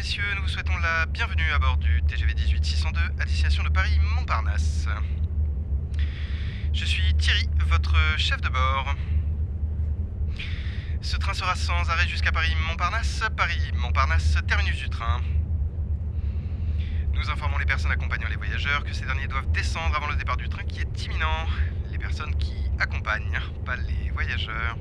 messieurs, nous vous souhaitons la bienvenue à bord du TGV 18602 à destination de Paris-Montparnasse. Je suis Thierry, votre chef de bord. Ce train sera sans arrêt jusqu'à Paris-Montparnasse, Paris-Montparnasse, terminus du train. Nous informons les personnes accompagnant les voyageurs que ces derniers doivent descendre avant le départ du train qui est imminent. Les personnes qui accompagnent, pas les voyageurs.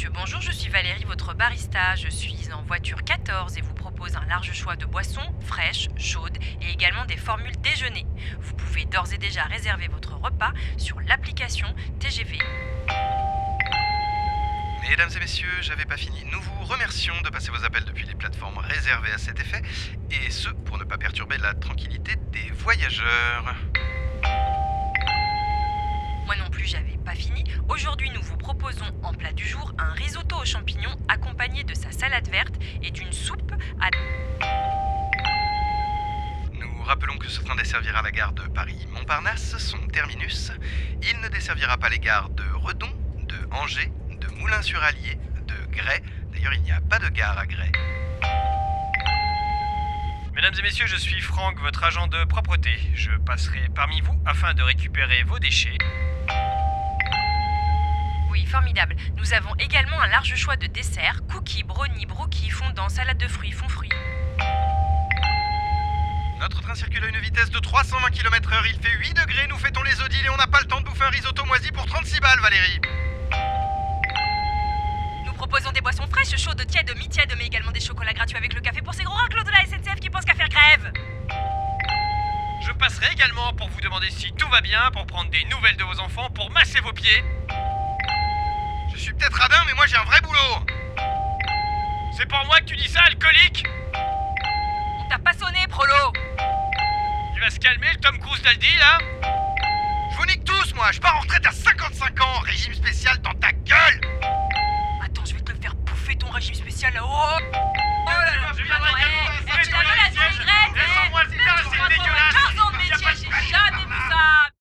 Messieurs, bonjour, je suis Valérie, votre barista. Je suis en voiture 14 et vous propose un large choix de boissons fraîches, chaudes et également des formules déjeuner. Vous pouvez d'ores et déjà réserver votre repas sur l'application TGV. Mesdames et messieurs, j'avais pas fini. Nous vous remercions de passer vos appels depuis les plateformes réservées à cet effet, et ce pour ne pas perturber la tranquillité des voyageurs. J'avais pas fini. Aujourd'hui, nous vous proposons en plat du jour un risotto aux champignons accompagné de sa salade verte et d'une soupe à Nous rappelons que ce train desservira la gare de Paris-Montparnasse, son terminus. Il ne desservira pas les gares de Redon, de Angers, de Moulins-sur-Allier, de Grès. D'ailleurs, il n'y a pas de gare à Grès. Mesdames et messieurs, je suis Franck, votre agent de propreté. Je passerai parmi vous afin de récupérer vos déchets. Formidable. Nous avons également un large choix de desserts cookies, brownies, brookies, fondants, salade de fruits, fond fruits. Notre train circule à une vitesse de 320 km/h. Il fait 8 degrés, nous fêtons les odiles et on n'a pas le temps de bouffer un risotto moisi pour 36 balles, Valérie. Nous proposons des boissons fraîches, chaudes, tièdes, mi-tièdes, mais également des chocolats gratuits avec le café pour ces gros raclos de la SNCF qui pensent qu'à faire grève. Je passerai également pour vous demander si tout va bien, pour prendre des nouvelles de vos enfants, pour masser vos pieds. Mais moi j'ai un vrai boulot. C'est pour moi que tu dis ça, alcoolique On t'a pas sonné, prolo Tu vas se calmer, le Tom Cruise d'Aldi, là Je vous nique tous, moi. Je pars en retraite à 55 ans. Régime spécial dans ta gueule. Attends, je vais te le faire bouffer ton régime spécial là-haut. Oh là là, Je viendrai